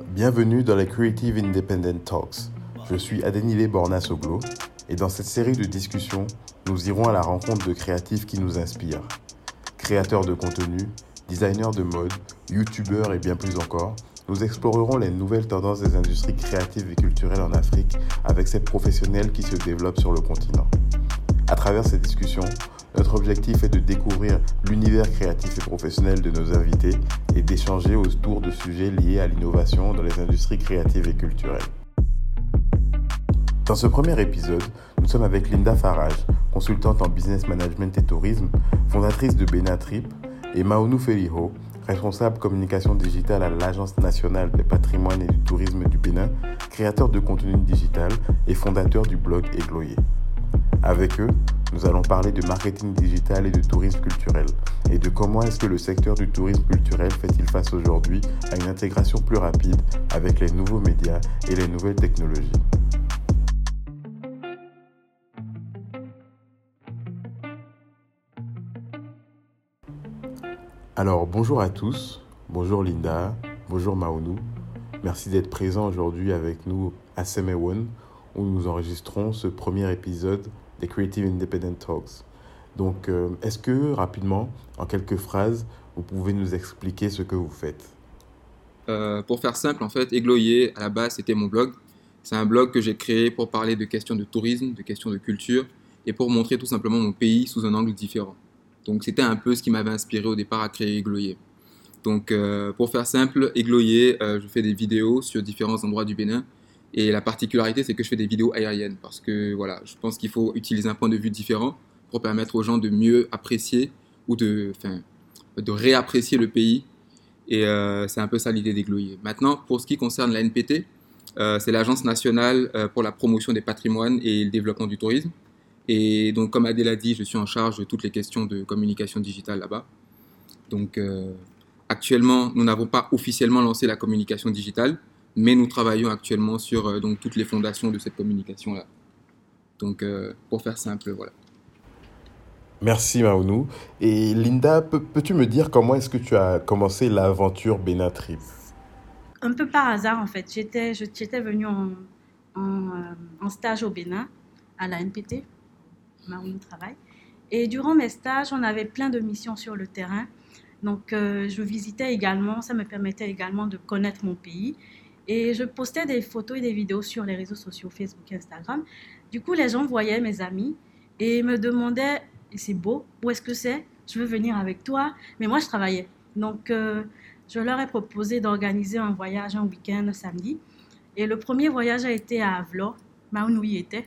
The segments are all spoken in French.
Bienvenue dans les Creative Independent Talks. Je suis Adenile Borna-Soglo et dans cette série de discussions, nous irons à la rencontre de créatifs qui nous inspirent. Créateurs de contenu, designers de mode, youtubeurs et bien plus encore, nous explorerons les nouvelles tendances des industries créatives et culturelles en Afrique avec ces professionnels qui se développent sur le continent. À travers ces discussions, notre objectif est de découvrir l'univers créatif et professionnel de nos invités et d'échanger autour de sujets liés à l'innovation dans les industries créatives et culturelles. Dans ce premier épisode, nous sommes avec Linda Farage, consultante en business management et tourisme, fondatrice de Benatrip, et Maounou Feliho, responsable communication digitale à l'Agence nationale des patrimoines et du tourisme du Bénin, créateur de contenu digital et fondateur du blog Égloyer. Avec eux, nous allons parler de marketing digital et de tourisme culturel et de comment est-ce que le secteur du tourisme culturel fait-il face aujourd'hui à une intégration plus rapide avec les nouveaux médias et les nouvelles technologies. Alors bonjour à tous, bonjour Linda, bonjour Maounou. Merci d'être présent aujourd'hui avec nous à Semewon où nous enregistrons ce premier épisode des Creative Independent Talks. Donc, euh, est-ce que rapidement, en quelques phrases, vous pouvez nous expliquer ce que vous faites? Euh, Pour faire simple, en fait, Égloyer, à la base, c'était mon blog. C'est un blog que j'ai créé pour parler de questions de tourisme, de questions de culture, et pour montrer tout simplement mon pays sous un angle différent. Donc, c'était un peu ce qui m'avait inspiré au départ à créer Égloyer. Donc, euh, pour faire simple, Égloyer, je fais des vidéos sur différents endroits du Bénin et la particularité, c'est que je fais des vidéos aériennes parce que voilà, je pense qu'il faut utiliser un point de vue différent pour permettre aux gens de mieux apprécier ou de, enfin, de réapprécier le pays. Et euh, c'est un peu ça l'idée d'Égloyer. Maintenant, pour ce qui concerne la NPT, euh, c'est l'Agence nationale euh, pour la promotion des patrimoines et le développement du tourisme. Et donc, comme Adèle a dit, je suis en charge de toutes les questions de communication digitale là-bas. Donc, actuellement, nous n'avons pas officiellement lancé la communication digitale, mais nous travaillons actuellement sur euh, donc, toutes les fondations de cette communication-là. Donc, euh, pour faire simple, voilà. Merci Maounou. Et Linda, peux-tu me dire comment est-ce que tu as commencé l'aventure Benatrip Un peu par hasard en fait. J'étais, j'étais venue en, en, euh, en, stage au Bénin, à la NPT, Maounou travaille. Et durant mes stages, on avait plein de missions sur le terrain. Donc je visitais également, ça me permettait également de connaître mon pays et je postais des photos et des vidéos sur les réseaux sociaux, Facebook et Instagram. Du coup, les gens voyaient mes amis et me demandaient, c'est beau, où est-ce que c'est? Je veux venir avec toi. Mais moi, je travaillais. Donc, euh, je leur ai proposé d'organiser un voyage un week-end samedi. Et le premier voyage a été à Avlor, où il était.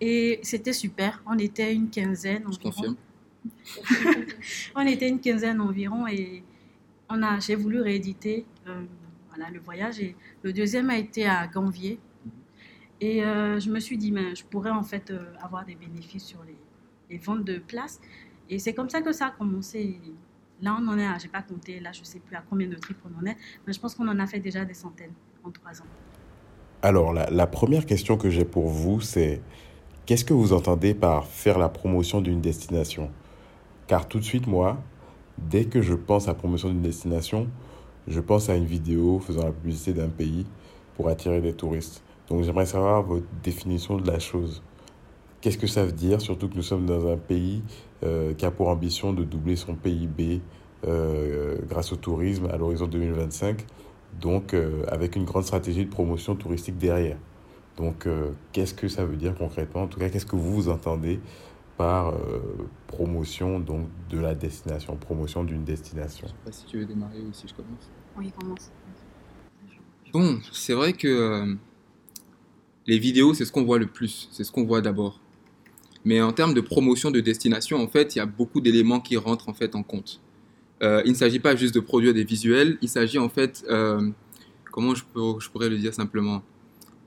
Et c'était super. On était une quinzaine environ. on était une quinzaine environ et on a, j'ai voulu rééditer euh, voilà, le voyage. Le deuxième a été à Ganvier. Et euh, je me suis dit, mais je pourrais en fait euh, avoir des bénéfices sur les, ventes de places. Et c'est comme ça que ça a commencé. Là, on en est j'ai pas compté, là, je sais plus à combien de trips on en est, mais je pense qu'on en a fait déjà des centaines en trois ans. Alors, la, la première question que j'ai pour vous, c'est qu'est-ce que vous entendez par faire la promotion d'une destination? Car tout de suite, moi, dès que je pense à promotion d'une destination, je pense à une vidéo faisant la publicité d'un pays pour attirer des touristes. Donc j'aimerais savoir votre définition de la chose. Qu'est-ce que ça veut dire, surtout que nous sommes dans un pays euh, qui a pour ambition de doubler son PIB euh, grâce au tourisme à l'horizon 2025, donc euh, avec une grande stratégie de promotion touristique derrière. Donc qu'est-ce que ça veut dire concrètement? En tout cas, qu'est-ce que vous, vous entendez par promotion donc, de la destination, promotion d'une destination. Je sais pas si tu veux démarrer ou si je commence. Oui, commence. Bon, c'est vrai que euh, les vidéos, c'est ce qu'on voit le plus, c'est ce qu'on voit d'abord. Mais en termes de promotion de destination, en fait, il y a beaucoup d'éléments qui rentrent en fait en compte. Euh, il ne s'agit pas juste de produire des visuels, il s'agit en fait, euh, comment je, peux, je, pourrais le dire simplement?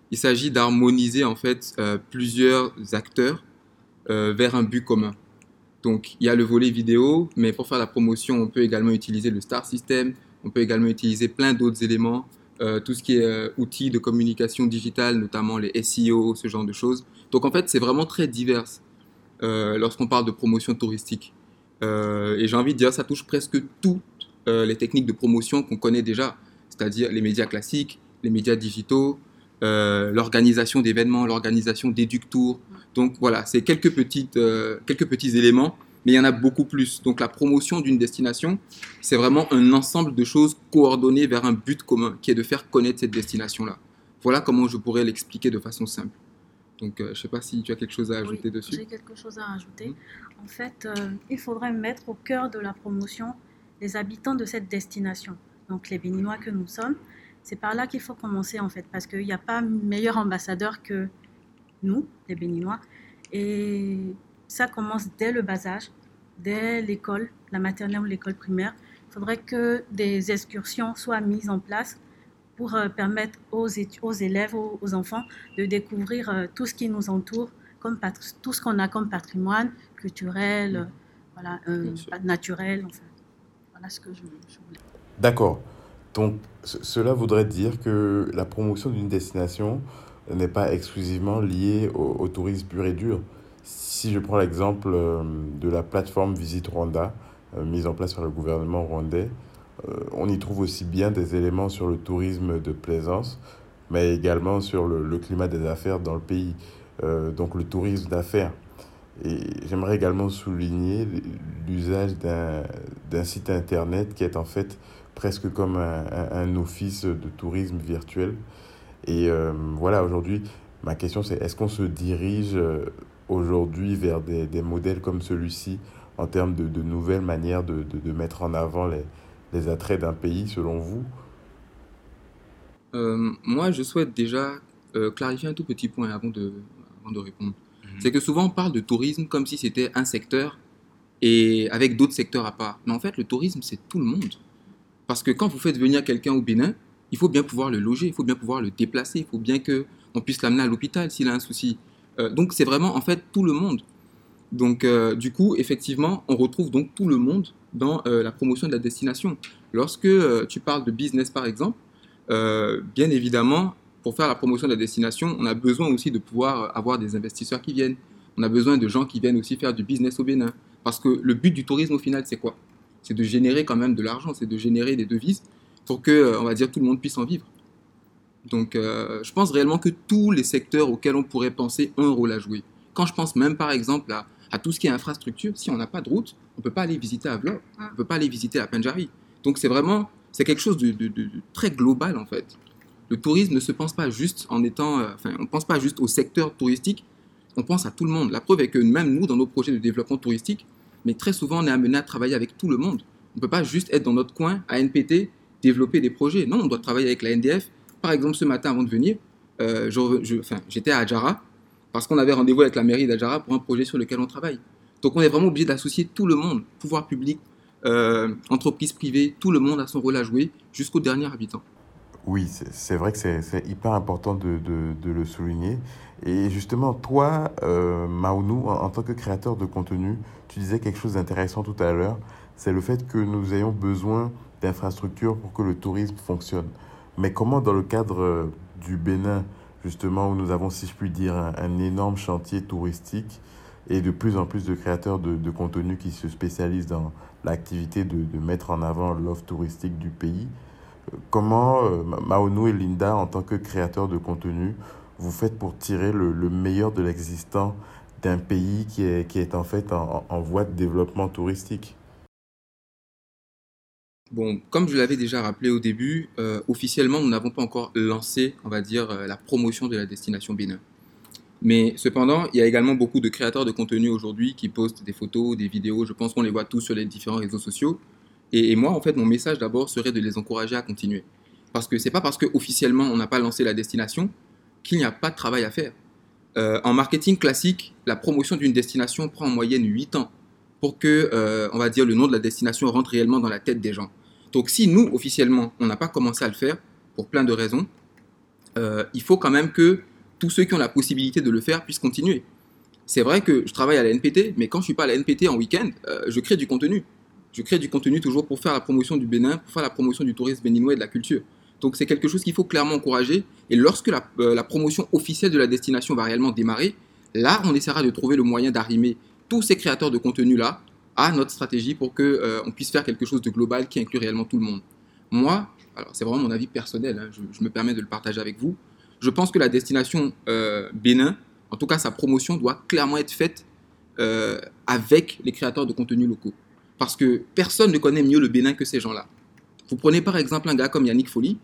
Il s'agit d'harmoniser en fait plusieurs acteurs vers un but commun. Donc il y a le volet vidéo, mais pour faire la promotion, on peut également utiliser le Star System, on peut également utiliser plein d'autres éléments, euh, tout ce qui est euh, outils de communication digitale, notamment les SEO, ce genre de choses. Donc en fait, c'est vraiment très divers euh, lorsqu'on parle de promotion touristique. et j'ai envie de dire, ça touche presque toutes les techniques de promotion qu'on connaît déjà. c'est-à-dire les médias classiques, les médias digitaux, euh, l'organisation d'événements, l'organisation d'éductours. Donc voilà, c'est quelques, petites, euh, quelques petits éléments, mais il y en a beaucoup plus. Donc la promotion d'une destination, c'est vraiment un ensemble de choses coordonnées vers un but commun, qui est de faire connaître cette destination-là. Voilà comment je pourrais l'expliquer de façon simple. Donc, euh, je ne sais pas si tu as quelque chose à ajouter Oui, dessus. J'ai quelque chose à rajouter. En fait, euh, il faudrait mettre au cœur de la promotion les habitants de cette destination, donc les Béninois que nous sommes. C'est par là qu'il faut commencer en fait, parce qu'il n'y a pas meilleur ambassadeur que nous, les Béninois. Et ça commence dès le bas âge, dès l'école, la maternelle ou l'école primaire. Il faudrait que des excursions soient mises en place pour euh, permettre aux, élèves, aux, aux enfants de découvrir euh, tout ce qui nous entoure, comme tout ce qu'on a comme patrimoine culturel, euh, voilà, euh, naturel. Enfin, voilà ce que je, je voulais. D'accord. Donc, ce- cela voudrait dire que la promotion d'une destination n'est pas exclusivement liée au, tourisme pur et dur. Si je prends l'exemple euh, de la plateforme Visite Rwanda, euh, mise en place par le gouvernement rwandais, euh, on y trouve aussi bien des éléments sur le tourisme de plaisance, mais également sur le, climat des affaires dans le pays, donc le tourisme d'affaires. Et j'aimerais également souligner l'usage d'un site internet qui est en fait presque comme un- un office de tourisme virtuel. Et euh, voilà, aujourd'hui, ma question c'est est-ce qu'on se dirige euh, aujourd'hui vers des, des modèles comme celui-ci en termes de, de nouvelles manières de, de, de mettre en avant les, les attraits d'un pays selon vous? Euh, moi, je souhaite déjà euh, clarifier un tout petit point avant de, avant de répondre. C'est que souvent, on parle de tourisme comme si c'était un secteur et avec d'autres secteurs à part. Mais en fait, le tourisme, c'est tout le monde. Parce que quand vous faites venir quelqu'un au Bénin, il faut bien pouvoir le loger, il faut bien pouvoir le déplacer, il faut bien qu'on puisse l'amener à l'hôpital s'il a un souci. Euh, donc, c'est vraiment, en fait, tout le monde. Donc, euh, du coup, effectivement, on retrouve donc tout le monde dans euh, la promotion de la destination. Lorsque tu parles de business, par exemple, bien évidemment, pour faire la promotion de la destination, on a besoin aussi de pouvoir avoir des investisseurs qui viennent. On a besoin de gens qui viennent aussi faire du business au Bénin. Parce que le but du tourisme, au final, c'est quoi? C'est de générer quand même de l'argent, c'est de générer des devises pour que, euh, on va dire, tout le monde puisse en vivre. Donc, euh, je pense réellement que tous les secteurs auxquels on pourrait penser ont un rôle à jouer. Quand je pense même, par exemple, à, à tout ce qui est infrastructure, si on n'a pas de route, on ne peut pas aller visiter Avlor, on ne peut pas aller visiter la Pendjari. Donc, c'est vraiment, c'est quelque chose de, de- de- de très global, en fait. Le tourisme ne se pense pas juste en étant, euh, enfin, on ne pense pas juste au secteur touristique, on pense à tout le monde. La preuve est que même nous, dans nos projets de développement touristique, mais très souvent, on est amené à travailler avec tout le monde. On ne peut pas juste être dans notre coin, à NPT, développer des projets. Non, on doit travailler avec la NDF. Par exemple, ce matin, avant de venir, euh, j'étais à Adjara, parce qu'on avait rendez-vous avec la mairie d'Adjara pour un projet sur lequel on travaille. Donc, on est vraiment obligé d'associer tout le monde, pouvoir public, euh, entreprise privée, tout le monde a son rôle à jouer, jusqu'au dernier habitant. Oui, c'est vrai que c'est hyper important de le souligner. Et justement, toi, euh, Maounou, en, en tant que créateur de contenu, tu disais quelque chose d'intéressant tout à l'heure, c'est le fait que nous ayons besoin d'infrastructures pour que le tourisme fonctionne. Mais comment, dans le cadre euh, du Bénin, justement, où nous avons, si je puis dire, un, énorme chantier touristique et de plus en plus de créateurs de, contenu qui se spécialisent dans l'activité de, mettre en avant l'offre touristique du pays, Comment, euh, Ma- Maonou et Linda, en tant que créateurs de contenu, vous faites pour tirer le, le meilleur de l'existant d'un pays qui est, qui est en fait en voie de développement touristique? Bon, comme je l'avais déjà rappelé au début, euh, officiellement, nous n'avons pas encore lancé, on va dire, euh, la promotion de la destination Bénin. Mais cependant, il y a également beaucoup de créateurs de contenu aujourd'hui qui postent des photos, des vidéos. Je pense qu'on les voit tous sur les différents réseaux sociaux. Et, moi, en fait, mon message d'abord serait de les encourager à continuer. Parce que c'est pas parce qu'officiellement on n'a pas lancé la destination qu'il n'y a pas de travail à faire. Euh, en marketing classique, la promotion d'une destination prend en moyenne 8 ans pour que, euh, on va dire, le nom de la destination rentre réellement dans la tête des gens. Donc si nous, officiellement, on n'a pas commencé à le faire, pour plein de raisons, euh, il faut quand même que tous ceux qui ont la possibilité de le faire puissent continuer. C'est vrai que je travaille à la NPT, mais quand je suis pas à la NPT en week-end, euh, je crée du contenu. Je crée du contenu toujours pour faire la promotion du Bénin, pour faire la promotion du tourisme béninois et de la culture. Donc c'est quelque chose qu'il faut clairement encourager. Et lorsque la, la promotion officielle de la destination va réellement démarrer, là, on essaiera de trouver le moyen d'arrimer tous ces créateurs de contenu-là à notre stratégie pour que euh, on puisse faire quelque chose de global qui inclut réellement tout le monde. Moi, alors c'est vraiment mon avis personnel, hein, je, me permets de le partager avec vous, je pense que la destination euh, Bénin, en tout cas sa promotion, doit clairement être faite euh, avec les créateurs de contenus locaux. Parce que personne ne connaît mieux le Bénin que ces gens-là. Vous prenez par exemple un gars comme Yannick Folly,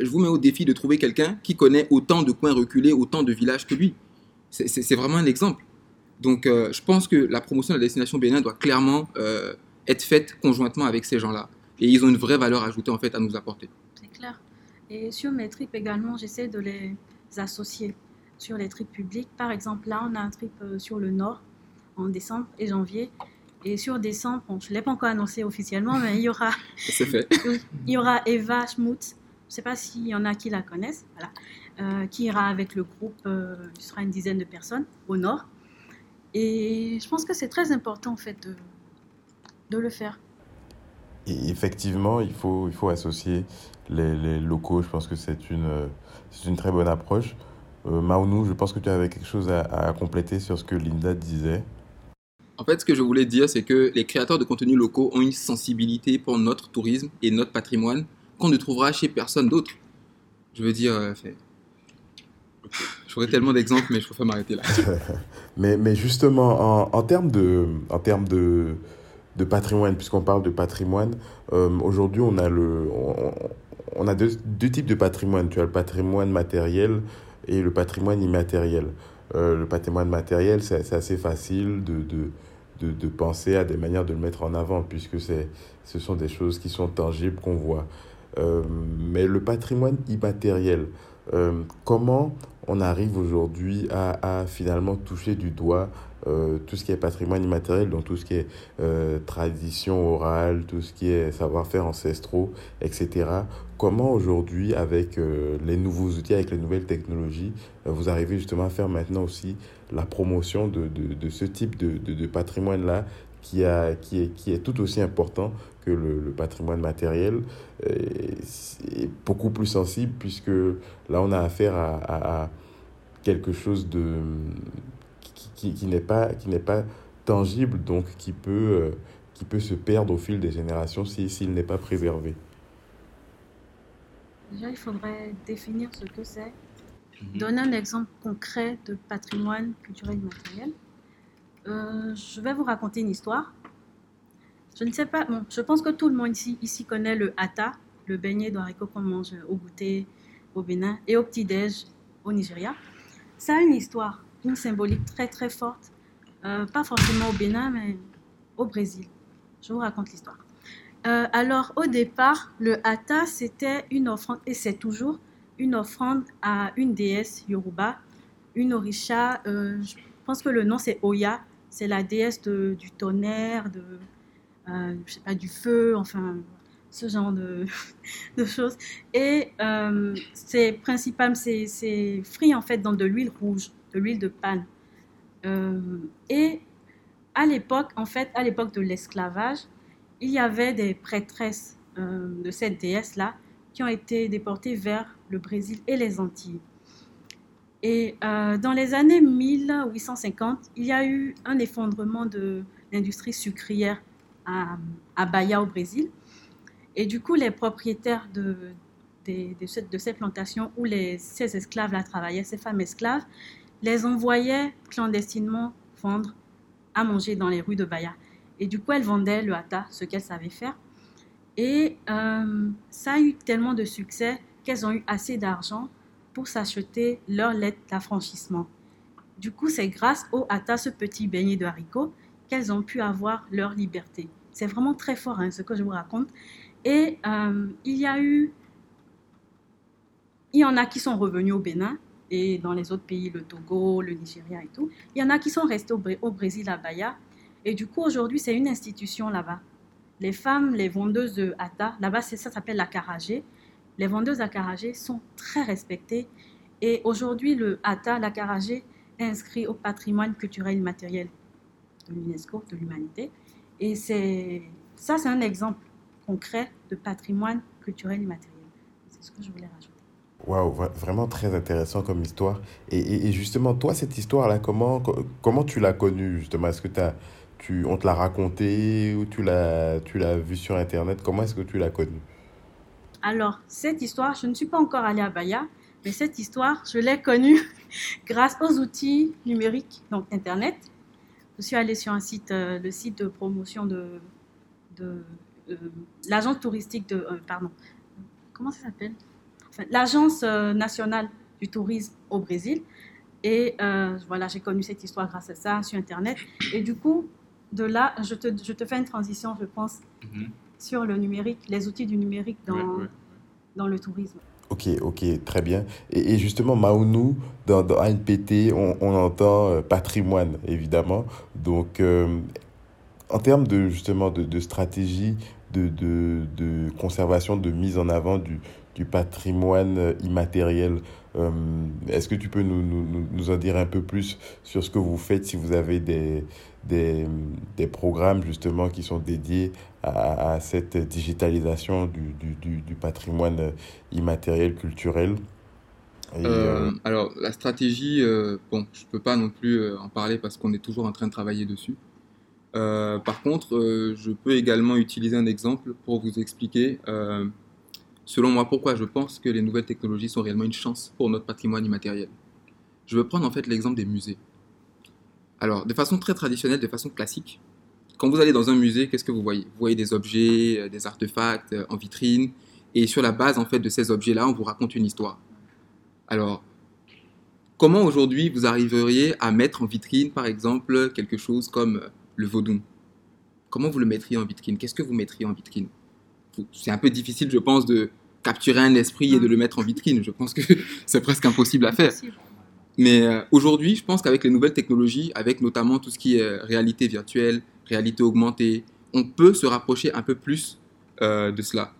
je vous mets au défi de trouver quelqu'un qui connaît autant de coins reculés, autant de villages que lui. C'est vraiment un exemple. Donc je pense que la promotion de la destination Bénin doit clairement être faite conjointement avec ces gens-là. Et ils ont une vraie valeur ajoutée en fait à nous apporter. C'est clair. Et sur mes trips également, j'essaie de les associer sur les trips publics. Par exemple, là, on a un trip euh, sur le nord en décembre et janvier. Et sur décembre, je ne l'ai pas encore annoncé officiellement, mais il y aura, fait. il y aura Eva Schmutz, je ne sais pas s'il y en a qui la connaissent, voilà, euh, qui ira avec le groupe, euh, ce sera une dizaine de personnes au nord. Et je pense que c'est très important en fait de, de le faire. Et effectivement, il faut, il faut associer les, les locaux. Je pense que c'est une, c'est une très bonne approche. Euh, Maounou, je pense que tu avais quelque chose à, à, compléter sur ce que Linda disait. En fait, ce que je voulais dire, c'est que les créateurs de contenus locaux ont une sensibilité pour notre tourisme et notre patrimoine qu'on ne trouvera chez personne d'autre. Je veux dire, euh, j'aurais tellement d'exemples, mais je préfère m'arrêter là. mais, mais justement, en, en termes de, en termes de, de patrimoine, puisqu'on parle de patrimoine, euh, aujourd'hui on a le, on, a deux, deux, types de patrimoine. Tu as le patrimoine matériel et le patrimoine immatériel. Euh, le patrimoine matériel, c'est assez facile de, de, de, de, penser à des manières de le mettre en avant, puisque ce sont des choses qui sont tangibles, qu'on voit. Euh, mais le patrimoine immatériel, comment on arrive aujourd'hui à, finalement toucher du doigt euh, tout ce qui est patrimoine immatériel, donc tout ce qui est euh, tradition orale, tout ce qui est savoir-faire ancestraux, etc. Comment aujourd'hui, avec euh, les nouveaux outils, avec les nouvelles technologies, vous arrivez justement à faire maintenant aussi la promotion de, ce type de, patrimoine-là qui est tout aussi important que le, le patrimoine matériel, est beaucoup plus sensible puisque là on a affaire à, à, à quelque chose de qui, qui n'est pas, qui pas tangible, donc qui peut, euh, qui peut se perdre au fil des générations s'il si, n'est pas préservé Déjà, il faudrait définir ce que c'est. Mhm. Donner un exemple concret de patrimoine culturel et matériel. Euh, je vais vous raconter une histoire. Je ne sais pas, bon, je pense que tout le monde ici, ici connaît le hata, le beignet d'haricot qu'on mange au goûter au Bénin et au petit-déj au Nigeria. Ça a une histoire une symbolique très très forte, euh, pas forcément au Bénin, mais au Brésil. Je vous raconte l'histoire. Euh, alors au départ, le hata, c'était une offrande, et c'est toujours une offrande à une déesse yoruba, une orisha, euh, je pense que le nom c'est Oya, c'est la déesse du tonnerre, de, je sais pas, du feu, enfin ce genre de, choses. Et c'est principalement, c'est frit en fait dans de l'huile rouge de l'huile de panne. Euh, et à l'époque, en fait, à l'époque de l'esclavage, il y avait des prêtresses euh, de cette déesse-là qui ont été déportées vers le Brésil et les Antilles. Et euh, dans les années 1850, il y a eu un effondrement de l'industrie sucrière à, Bahia au Brésil. Et du coup, les propriétaires de, ces plantations où les, ces esclaves-là travaillaient, ces femmes esclaves, les envoyait clandestinement vendre à manger dans les rues de Bahia. Et du coup, elle vendait le hata, ce qu'elle savait faire. Et euh, ça a eu tellement de succès qu'elles ont eu assez d'argent pour s'acheter leur lettre d'affranchissement. Du coup, c'est grâce au hata, ce petit beignet de haricots, qu'elles ont pu avoir leur liberté. C'est vraiment très fort hein, ce que je vous raconte. Et euh, il y a eu, il y en a qui sont revenus au Bénin et dans les autres pays, le Togo, le Nigeria et tout. Il y en a qui sont restés au, Brésil, à Bahia. Et du coup, aujourd'hui, c'est une institution là-bas. Les femmes, les vendeuses de hata, là-bas, ça s'appelle la. Les vendeuses à sont très respectées. Et aujourd'hui, le hata, la est inscrit au patrimoine culturel immatériel de l'UNESCO, de l'humanité. Et c'est ça, c'est un exemple concret de patrimoine culturel immatériel. C'est ce que je voulais rajouter. Waouh, vraiment très intéressant comme histoire. Et, et, justement, toi, cette histoire-là, comment, comment tu l'as connue justement? Est-ce que as, tu, on te l'a raconté ou tu l'as, tu l'as vu sur Internet? Comment est-ce que tu l'as connue? Alors, cette histoire, je ne suis pas encore allée à Baya, mais cette histoire, je l'ai connue grâce aux outils numériques, donc Internet. Je suis allée sur un site, euh, le site de promotion de, de euh, l'agence touristique de, euh, pardon, comment ça s'appelle? Enfin, L'agence nationale du tourisme au Brésil. Et voilà, j'ai connu cette histoire grâce à ça sur Internet. Et du coup, de là, je te, je te fais une transition, je pense, mhm. sur le numérique, les outils du numérique dans, dans le tourisme. Ok, ok, très bien. Et, justement, Maounou, dans, ANPT, on, entend euh, patrimoine, évidemment. Donc, euh, en termes de, justement, de stratégie de, de, de, conservation, de mise en avant du, du patrimoine euh, immatériel, est-ce que tu peux nous, nous, nous, en dire un peu plus sur ce que vous faites, si vous avez des, des, des programmes, justement, qui sont dédiés à, cette digitalisation du, du, du, patrimoine immatériel culturel euh, euh, alors, la stratégie, euh, bon, je ne peux pas non plus en parler parce qu'on est toujours en train de travailler dessus. par contre, je peux également utiliser un exemple pour vous expliquer, selon moi, pourquoi je pense que les nouvelles technologies sont réellement une chance pour notre patrimoine immatériel. Je veux prendre en fait l'exemple des musées. Alors, de façon très traditionnelle, de façon classique, quand vous allez dans un musée, qu'est-ce que vous voyez? Vous voyez des objets, euh, des artefacts euh, en vitrine, et sur la base en fait de ces objets-là, on vous raconte une histoire. Alors, comment aujourd'hui vous arriveriez à mettre en vitrine, par exemple, quelque chose comme euh, le vaudou? Comment vous le mettriez en vitrine? Qu'est-ce que vous mettriez en vitrine? C'est un peu difficile, je pense, de capturer un esprit et de le mettre en vitrine. Je pense que c'est presque impossible à faire. Mais aujourd'hui, je pense qu'avec les nouvelles technologies, avec notamment tout ce qui est réalité virtuelle, réalité augmentée, on peut se rapprocher un peu plus euh, de cela.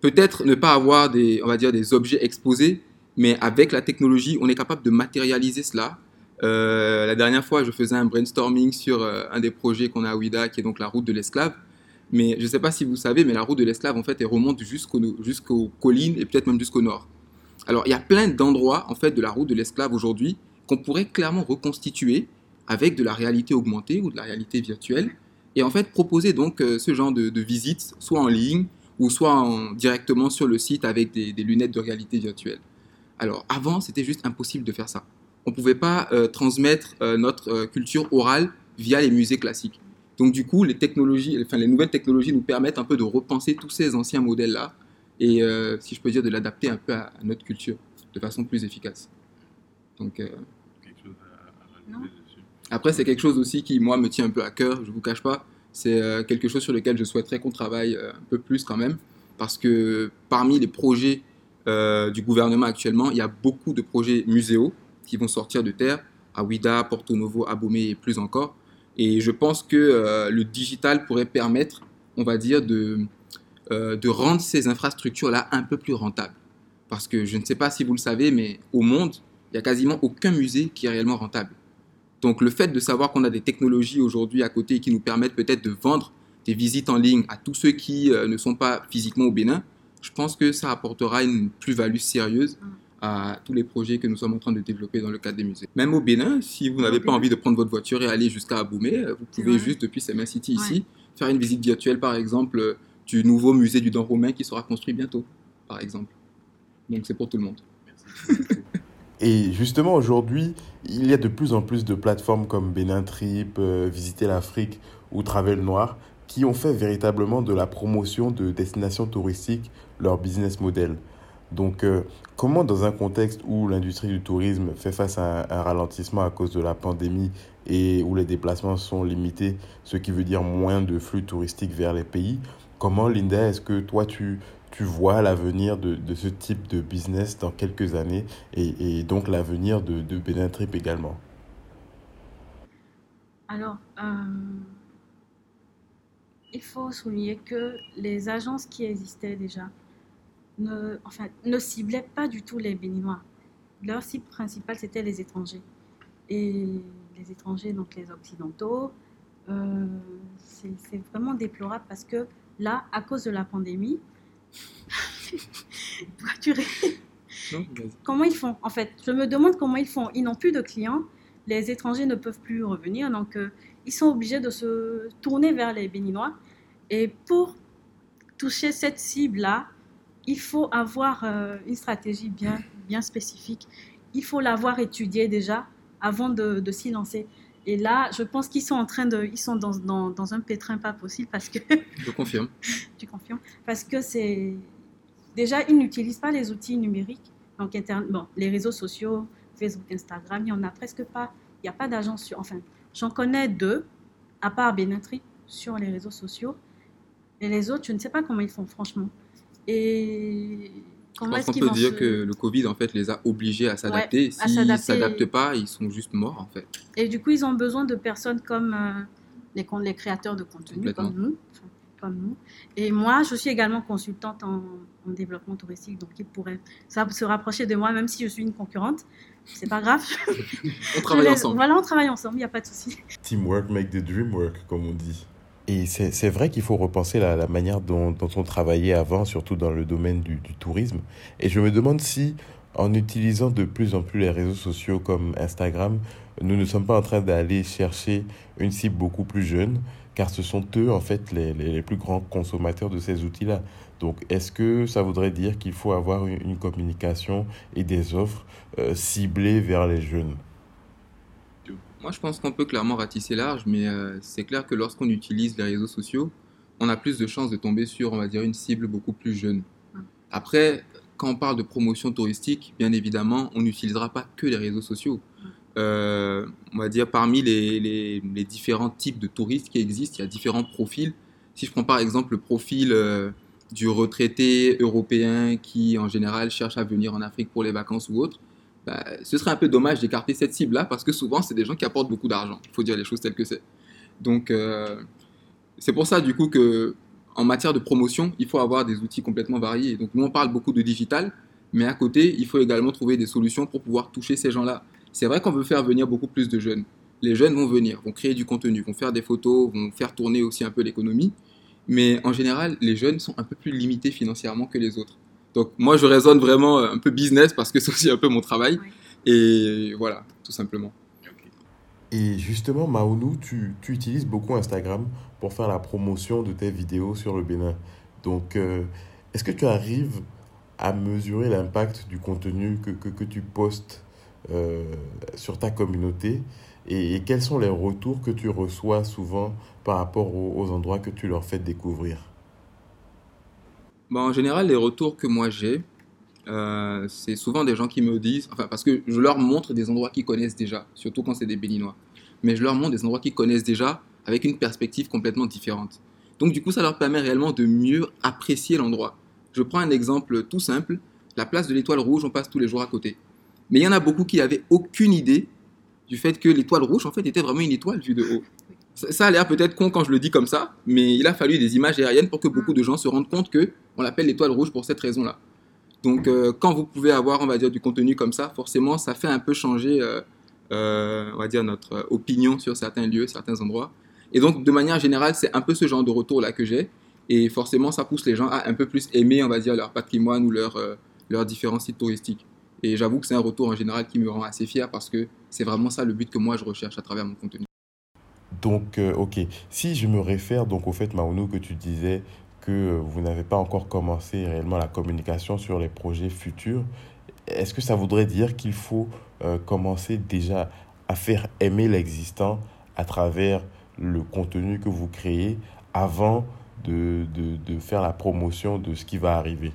Peut-être ne pas avoir des, on va dire, des objets exposés, mais avec la technologie, on est capable de matérialiser cela. Euh, la dernière fois, je faisais un brainstorming sur euh, un des projets qu'on a à Ouida, qui est donc la route de l'esclave. Mais je ne sais pas si vous savez, mais la route de l'esclave, en fait, elle remonte jusqu'aux collines et peut-être même jusqu'au nord. Alors, il y a plein d'endroits, en fait, de la route de l'esclave aujourd'hui qu'on pourrait clairement reconstituer avec de la réalité augmentée ou de la réalité virtuelle, et en fait proposer donc euh, ce genre de, visites, soit en ligne ou soit directement sur le site avec des, lunettes de réalité virtuelle. Alors avant, c'était juste impossible de faire ça. On ne pouvait pas euh, transmettre euh, notre culture orale via les musées classiques. Donc du coup, les technologies, enfin les nouvelles technologies nous permettent un peu de repenser tous ces anciens modèles-là et, si je peux dire, de l'adapter un peu à, notre culture de façon plus efficace. Donc, quelque chose à, après, c'est quelque chose aussi qui, moi, me tient un peu à cœur, je ne vous cache pas. C'est euh, quelque chose sur lequel je souhaiterais qu'on travaille euh, un peu plus quand même, parce que parmi les projets euh, du gouvernement actuellement, il y a beaucoup de projets muséaux qui vont sortir de terre, à Ouida, Porto Novo, Abomey et plus encore. Et je pense que le digital pourrait permettre, on va dire, de, de rendre ces infrastructures-là un peu plus rentables. Parce que je ne sais pas si vous le savez, mais au monde, il n'y a quasiment aucun musée qui est réellement rentable. Donc le fait de savoir qu'on a des technologies aujourd'hui à côté qui nous permettent peut-être de vendre des visites en ligne à tous ceux qui euh, ne sont pas physiquement au Bénin, je pense que ça apportera une plus-value sérieuse à tous les projets que nous sommes en train de développer dans le cadre des musées. Même au Bénin, si vous n'avez pas envie de prendre votre voiture et aller jusqu'à Aboumé, euh, vous pouvez juste depuis Sema City ici faire une visite virtuelle par exemple euh, du nouveau musée du Don romain qui sera construit bientôt, par exemple. Donc c'est pour tout le monde. Et justement, aujourd'hui, il y a de plus en plus de plateformes comme Benin Trip, euh, Visiter l'Afrique ou Travel Noir qui ont fait véritablement de la promotion de destinations touristiques leur business model. Donc, euh, comment dans un contexte où l'industrie du tourisme fait face à un, ralentissement à cause de la pandémie et où les déplacements sont limités, ce qui veut dire moins de flux touristiques vers les pays, comment, Linda, est-ce que toi, tu, tu vois l'avenir de, de, ce type de business dans quelques années et, et donc l'avenir de, de Benin Trip également? Alors, euh, il faut souligner que les agences qui existaient déjà ne, enfin, ne ciblaient pas du tout les Béninois. Leur cible principale, c'était les étrangers. Et les étrangers, donc les Occidentaux, euh, c'est vraiment déplorable parce que là, à cause de la pandémie, comment ils font En fait, je me demande comment ils font. Ils n'ont plus de clients, les étrangers ne peuvent plus revenir, donc euh, ils sont obligés de se tourner vers les Béninois. Et pour toucher cette cible-là, il faut avoir euh, une stratégie bien, bien spécifique. Il faut l'avoir étudiée déjà avant de, de s'y lancer. Et là, je pense qu'ils sont en train de, ils sont dans, dans, dans un pétrin pas possible parce que. Je confirme. tu confirmes? Parce que c'est déjà ils n'utilisent pas les outils numériques, donc internet, bon, les réseaux sociaux, Facebook, Instagram, il y en a presque pas. Il n'y a pas d'agence sur. Enfin, j'en connais deux, à part Benetri, sur les réseaux sociaux. Et les autres, je ne sais pas comment ils font, franchement. Et comment Je est-ce pense qu'on peut dire se- que le Covid, en fait, les a obligés à s'adapter. à S'ils ne s'adaptent pas, ils sont juste morts, en fait. Et du coup, ils ont besoin de personnes comme euh, les, créateurs de contenu, comme nous, comme nous. Et moi, je suis également consultante en, en développement touristique, donc ils pourraient ça, se rapprocher de moi, même si je suis une concurrente. C'est pas grave. On travaille les- ensemble. Voilà, on travaille ensemble, il n'y a pas de souci. Teamwork make the dream work, comme on dit. Et c'est vrai qu'il faut repenser la, manière dont, on travaillait avant, surtout dans le domaine du, du tourisme. Et je me demande si, en utilisant de plus en plus les réseaux sociaux comme Instagram, nous ne sommes pas en train d'aller chercher une cible beaucoup plus jeune, car ce sont eux, en fait, les, les, plus grands consommateurs de ces outils-là. Donc, est-ce que ça voudrait dire qu'il faut avoir une, une communication et des offres euh, ciblées vers les jeunes? Moi, je pense qu'on peut clairement ratisser large, mais euh, c'est clair que lorsqu'on utilise les réseaux sociaux, on a plus de chances de tomber sur, on va dire, une cible beaucoup plus jeune. Après, quand on parle de promotion touristique, bien évidemment, on n'utilisera pas que les réseaux sociaux. Euh, on va dire, parmi les, les- les différents types de touristes qui existent, il y a différents profils. Si je prends par exemple le profil euh, du retraité européen qui, en général, cherche à venir en Afrique pour les vacances ou autre, bah, ce serait un peu dommage d'écarter cette cible-là parce que souvent, c'est des gens qui apportent beaucoup d'argent. Il faut dire les choses telles que c'est. Donc, euh, c'est pour ça, du coup, que en matière de promotion, il faut avoir des outils complètement variés. Donc, nous, on parle beaucoup de digital, mais à côté, il faut également trouver des solutions pour pouvoir toucher ces gens-là. C'est vrai qu'on veut faire venir beaucoup plus de jeunes. Les jeunes vont venir, vont créer du contenu, vont faire des photos, vont faire tourner aussi un peu l'économie. Mais en général, les jeunes sont un peu plus limités financièrement que les autres. Donc moi, je raisonne vraiment euh, un peu business parce que c'est aussi un peu mon travail. Ouais. Et voilà, tout simplement. Et justement, Maounou, tu, tu utilises beaucoup Instagram pour faire la promotion de tes vidéos sur le Bénin. Donc, euh, est-ce que tu arrives à mesurer l'impact du contenu que, que, que tu postes euh, sur ta communauté? Et, et quels sont les retours que tu reçois souvent par rapport aux, aux endroits que tu leur fais découvrir? Bon, en général, les retours que moi j'ai, euh, c'est souvent des gens qui me disent, enfin parce que je leur montre des endroits qu'ils connaissent déjà, surtout quand c'est des Béninois. Mais je leur montre des endroits qu'ils connaissent déjà avec une perspective complètement différente. Donc du coup, ça leur permet réellement de mieux apprécier l'endroit. Je prends un exemple tout simple. La place de l'Étoile Rouge, on passe tous les jours à côté. Mais il y en a beaucoup qui n'avaient aucune idée du fait que l'Étoile Rouge, en fait, était vraiment une étoile vue de haut. Ça, a l'air peut-être con quand je le dis comme ça, mais il a fallu des images aériennes pour que beaucoup de gens se rendent compte que on l'appelle l'Étoile Rouge pour cette raison-là. Donc, euh, quand vous pouvez avoir, on va dire, du contenu comme ça, forcément, ça fait un peu changer, euh, euh, on va dire, notre opinion sur certains lieux, certains endroits. Et donc, de manière générale, c'est un peu ce genre de retour-là que j'ai. Et forcément, ça pousse les gens à un peu plus aimer, on va dire, leur patrimoine ou leur, leurs différents sites touristiques. Et j'avoue que c'est un retour en général qui me rend assez fier parce que c'est vraiment ça le but que moi je recherche à travers mon contenu. Donc, euh, ok, si je me réfère donc au fait, Maounou, que tu disais que euh, vous n'avez pas encore commencé réellement la communication sur les projets futurs, est-ce que ça voudrait dire qu'il faut euh, commencer déjà à faire aimer l'existant à travers le contenu que vous créez avant de, de, de faire la promotion de ce qui va arriver?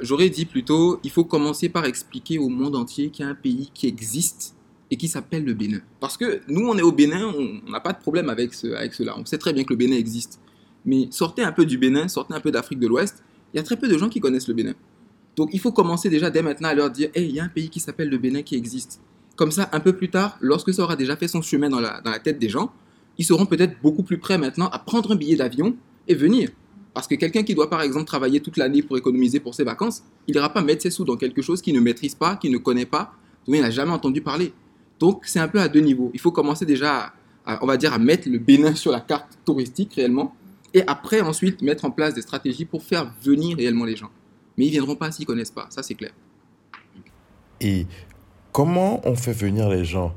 J'aurais dit plutôt, il faut commencer par expliquer au monde entier qu'il y a un pays qui existe et qui s'appelle le Bénin. Parce que nous, on est au Bénin, on n'a pas de problème avec cela. On sait très bien que le Bénin existe. Mais sortez un peu du Bénin, sortez un peu d'Afrique de l'Ouest, il y a très peu de gens qui connaissent le Bénin. Donc il faut commencer déjà dès maintenant à leur dire, hey, il y a un pays qui s'appelle le Bénin qui existe. Comme ça, un peu plus tard, lorsque ça aura déjà fait son chemin dans la, dans la tête des gens, ils seront peut-être beaucoup plus prêts maintenant à prendre un billet d'avion et venir. Parce que quelqu'un qui doit par exemple travailler toute l'année pour économiser pour ses vacances, il n'ira pas mettre ses sous dans quelque chose qu'il ne maîtrise pas, qu'il ne connaît pas, dont il n'a jamais entendu parler. Donc c'est un peu à deux niveaux. Il faut commencer déjà, à, on va dire, à mettre le Bénin sur la carte touristique réellement, et après ensuite mettre en place des stratégies pour faire venir réellement les gens. Mais ils viendront pas s'ils connaissent pas, ça c'est clair. Et comment on fait venir les gens?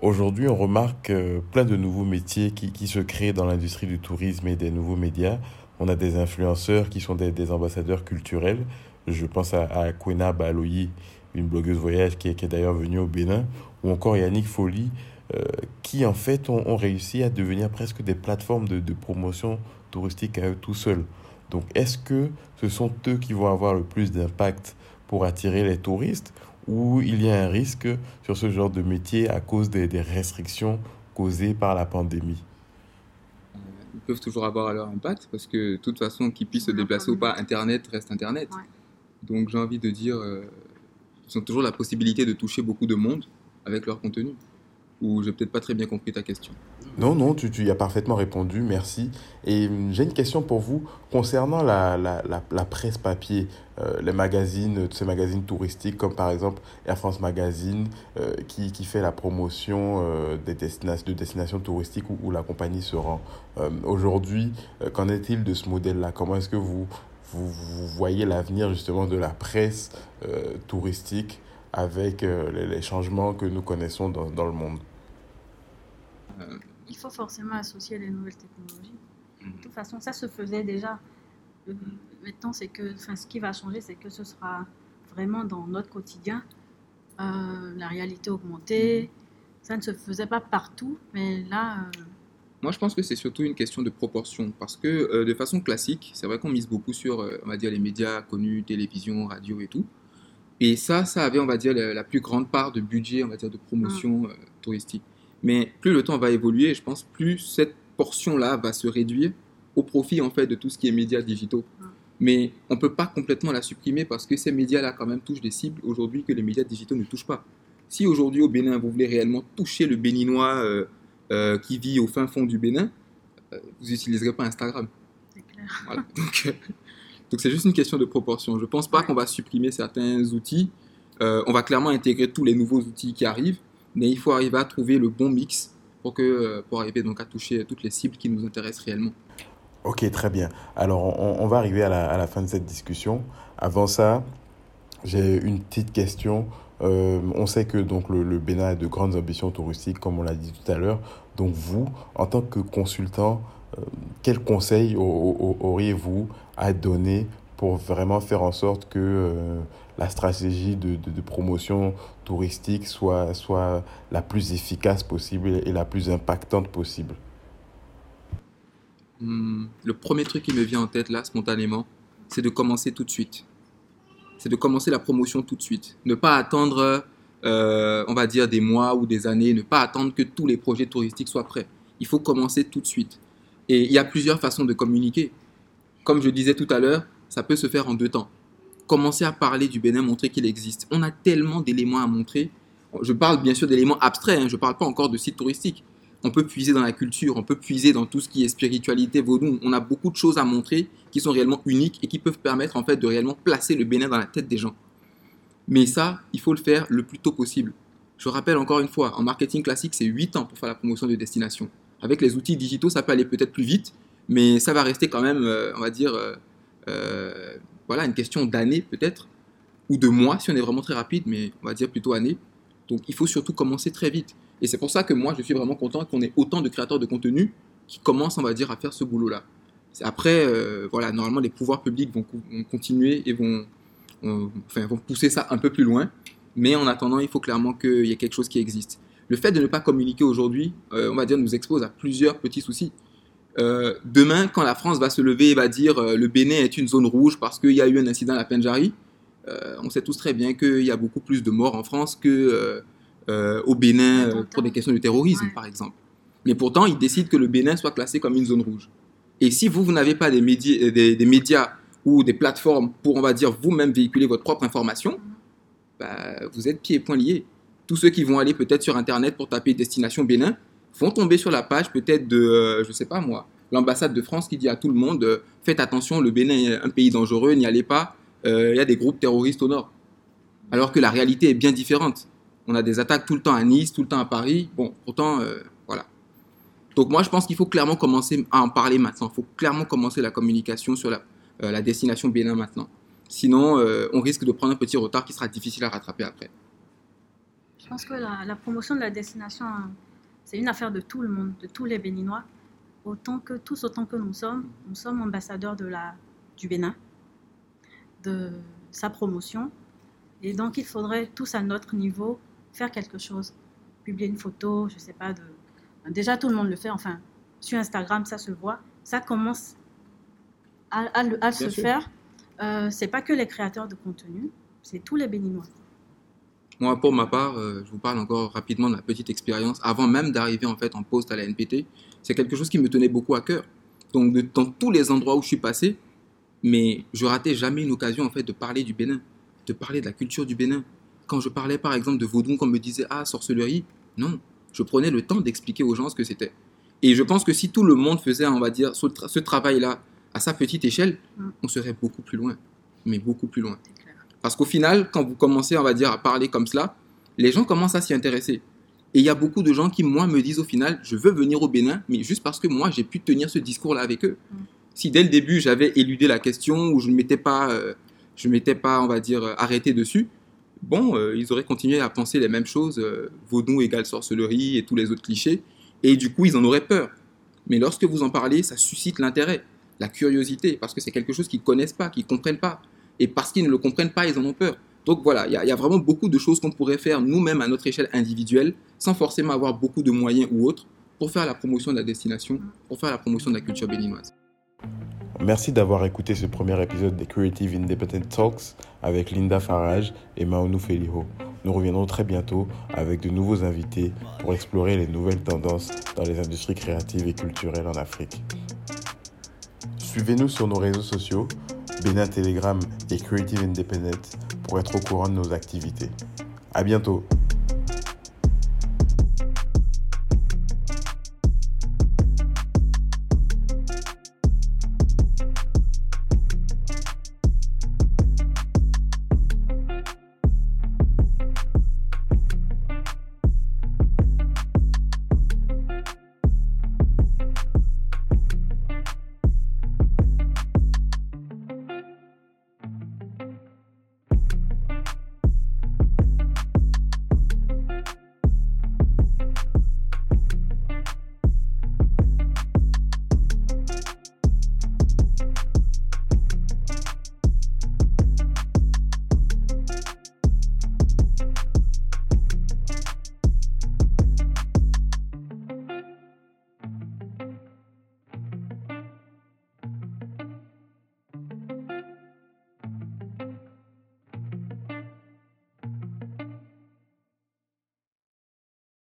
Aujourd'hui, on remarque euh, plein de nouveaux métiers qui, se créent dans l'industrie du tourisme et des nouveaux médias. on a des influenceurs qui sont des, ambassadeurs culturels. Je pense à, à Baloyi, une blogueuse voyage qui est, d'ailleurs venue au Bénin, ou encore Yannick Folly, euh, qui en fait ont, réussi à devenir presque des plateformes de, de promotion touristique à eux tout seuls. Donc est-ce que ce sont eux qui vont avoir le plus d'impact pour attirer les touristes ou il y a un risque sur ce genre de métier à cause des, restrictions causées par la pandémie? Ils peuvent toujours avoir leur impact parce que de toute façon, qu'ils puissent se déplacer ou pas, Internet reste Internet. Donc j'ai envie de dire, euh, ils ont toujours la possibilité de toucher beaucoup de monde avec leur contenu ou j'ai peut-être pas très bien compris ta question. Non, non, tu, tu y as parfaitement répondu, merci. Et hum, j'ai une question pour vous concernant la, la, la, presse papier, euh, les magazines, ces magazines touristiques comme par exemple Air France Magazine euh, qui, qui, fait la promotion euh, des destinations, de destinations touristiques où, la compagnie se rend. Aujourd'hui, qu'en est-il de ce modèle-là? Comment est-ce que vous, vous, vous voyez l'avenir justement de la presse touristique avec les, les, changements que nous connaissons dans, dans le monde il faut forcément associer les nouvelles technologies. De toute façon, ça se faisait déjà. Euh, maintenant, c'est que, enfin, ce qui va changer, c'est que ce sera vraiment dans notre quotidien. Euh, la réalité augmentée, ça ne se faisait pas partout, mais là. Euh, Moi, je pense que c'est surtout une question de proportion, parce que de façon classique, c'est vrai qu'on mise beaucoup sur, on va dire, les médias connus, télévision, radio et tout. Et ça, ça avait, on va dire, la, plus grande part de budget, on va dire, de promotion mm. touristique. Mais plus le temps va évoluer, je pense, plus cette portion-là va se réduire au profit en fait de tout ce qui est médias digitaux. Mais on ne peut pas complètement la supprimer parce que ces médias-là quand même touchent des cibles aujourd'hui que les médias digitaux ne touchent pas. Si aujourd'hui au Bénin vous voulez réellement toucher le Béninois euh, euh, qui vit au fin fond du Bénin, euh, vous n'utiliserez pas Instagram. C'est clair. Donc c'est juste une question de proportion. Je ne pense pas qu'on va supprimer certains outils. on va clairement intégrer tous les nouveaux outils qui arrivent mais il faut arriver à trouver le bon mix pour, que, euh, pour arriver donc à toucher toutes les cibles qui nous intéressent réellement. Ok, très bien. Alors, on, va arriver à la, à la, fin de cette discussion. Avant ça, j'ai une petite question. Euh, on sait que donc le, le, Bénin a de grandes ambitions touristiques, comme on l'a dit tout à l'heure. Donc vous, en tant que consultant, euh, quels conseils auriez-vous à donner pour vraiment faire en sorte que la stratégie de, de, promotion touristique soit, soit la plus efficace possible et la plus impactante possible hmm, Le premier truc qui me vient en tête là, spontanément, c'est de commencer tout de suite. C'est de commencer la promotion tout de suite. Ne pas attendre, euh, on va dire, des mois ou des années, ne pas attendre que tous les projets touristiques soient prêts. Il faut commencer tout de suite. Et il y a plusieurs façons de communiquer. Comme je disais tout à l'heure, ça peut se faire en deux temps commencer à parler du Bénin, montrer qu'il existe. On a tellement d'éléments à montrer. Je parle bien sûr d'éléments abstraits, hein. je ne parle pas encore de sites touristiques. On peut puiser dans la culture, on peut puiser dans tout ce qui est spiritualité vaudou. On a beaucoup de choses à montrer qui sont réellement uniques et qui peuvent permettre en fait de réellement placer le Bénin dans la tête des gens. Mais ça, il faut le faire le plus tôt possible. Je rappelle encore une fois, en marketing classique, c'est 8 ans pour faire la promotion de destination. Avec les outils digitaux, ça peut aller peut-être plus vite, mais ça va rester quand même, euh, on va dire, euh, euh, voilà, une question d'années peut-être, ou de mois si on est vraiment très rapide, mais on va dire plutôt années. Donc il faut surtout commencer très vite. Et c'est pour ça que moi, je suis vraiment content qu'on ait autant de créateurs de contenu qui commencent, on va dire, à faire ce boulot-là. Après, voilà, normalement, les pouvoirs publics vont, continuer et vont, enfin, vont pousser ça un peu plus loin. Mais en attendant, il faut clairement qu'il y ait quelque chose qui existe. Le fait de ne pas communiquer aujourd'hui, on va dire, nous expose à plusieurs petits soucis. Euh, demain, quand la France va se lever et va dire euh, le Bénin est une zone rouge parce qu'il y a eu un incident à la Penjari, euh, on sait tous très bien qu'il y a beaucoup plus de morts en France que au Bénin pour des questions de terrorisme, par exemple. Mais pourtant, ils décident que le Bénin soit classé comme une zone rouge. Et si vous, vous n'avez pas des médias, des, médias, ou des plateformes pour, on va dire, vous-même véhiculer votre propre information, bah, vous êtes pieds et poings liés. Tous ceux qui vont aller peut-être sur Internet pour taper destination Bénin, vont tomber sur la page peut-être de, euh, je sais pas moi, l'ambassade de France qui dit à tout le monde euh, faites attention, le Bénin est un pays dangereux, n'y allez pas, euh, il y a des groupes terroristes au nord. Alors que la réalité est bien différente. On a des attaques tout le temps à Nice, tout le temps à Paris. Bon, pourtant, voilà. Donc moi, je pense qu'il faut clairement commencer à en parler maintenant. Il faut clairement commencer la communication sur la, destination Bénin maintenant. Sinon, on risque de prendre un petit retard qui sera difficile à rattraper après. Je pense que la promotion de la destination c'est une affaire de tout le monde, de tous les Béninois. autant que tous autant que nous sommes, nous sommes ambassadeurs de la, du Bénin, de sa promotion. Et donc, il faudrait tous à notre niveau faire quelque chose. Publier une photo, je ne sais pas, de... déjà tout le monde le fait, enfin, sur Instagram, ça se voit. Ça commence à, à, se faire. Euh, c'est pas que les créateurs de contenu, c'est tous les Béninois. Moi, pour ma part, euh, je vous parle encore rapidement de ma petite expérience. Avant même d'arriver en fait en poste à la NPT, c'est quelque chose qui me tenait beaucoup à cœur. Donc, de, dans tous les endroits où je suis passé, mais je ratais jamais une occasion en fait de parler du Bénin, de parler de la culture du Bénin. Quand je parlais par exemple de vaudou, qu'on me disait ah sorcellerie, non, je prenais le temps d'expliquer aux gens ce que c'était. Et je pense que si tout le monde faisait, on va dire, ce, travail-là à sa petite échelle, mm. on serait beaucoup plus loin, mais beaucoup plus loin. Parce qu'au final, quand vous commencez, on va dire, à parler comme cela, les gens commencent à s'y intéresser. Et il y a beaucoup de gens qui, moi, me disent au final, je veux venir au Bénin, mais juste parce que moi, j'ai pu tenir ce discours-là avec eux. Mm. Si dès le début, j'avais éludé la question ou je ne m'étais pas, euh, je m'étais pas, on va dire, arrêté dessus, bon, euh, ils auraient continué à penser les mêmes choses, euh, vaudou égale sorcellerie et tous les autres clichés, et du coup, ils en auraient peur. Mais lorsque vous en parlez, ça suscite l'intérêt, la curiosité, parce que c'est quelque chose qu'ils ne connaissent pas, qu'ils ne comprennent pas. Et parce qu'ils ne le comprennent pas, ils en ont peur. Donc voilà, il y, a vraiment beaucoup de choses qu'on pourrait faire nous-mêmes à notre échelle individuelle, sans forcément avoir beaucoup de moyens ou autres, pour faire la promotion de la destination, pour faire la promotion de la culture béninoise. Merci d'avoir écouté ce premier épisode des Creative Independent Talks avec Linda Farage et Maonou Feliho. Nous reviendrons très bientôt avec de nouveaux invités pour explorer les nouvelles tendances dans les industries créatives et culturelles en Afrique. Suivez-nous sur nos réseaux sociaux, Bénin Telegram et Creative Independent pour être au courant de nos activités. À bientôt!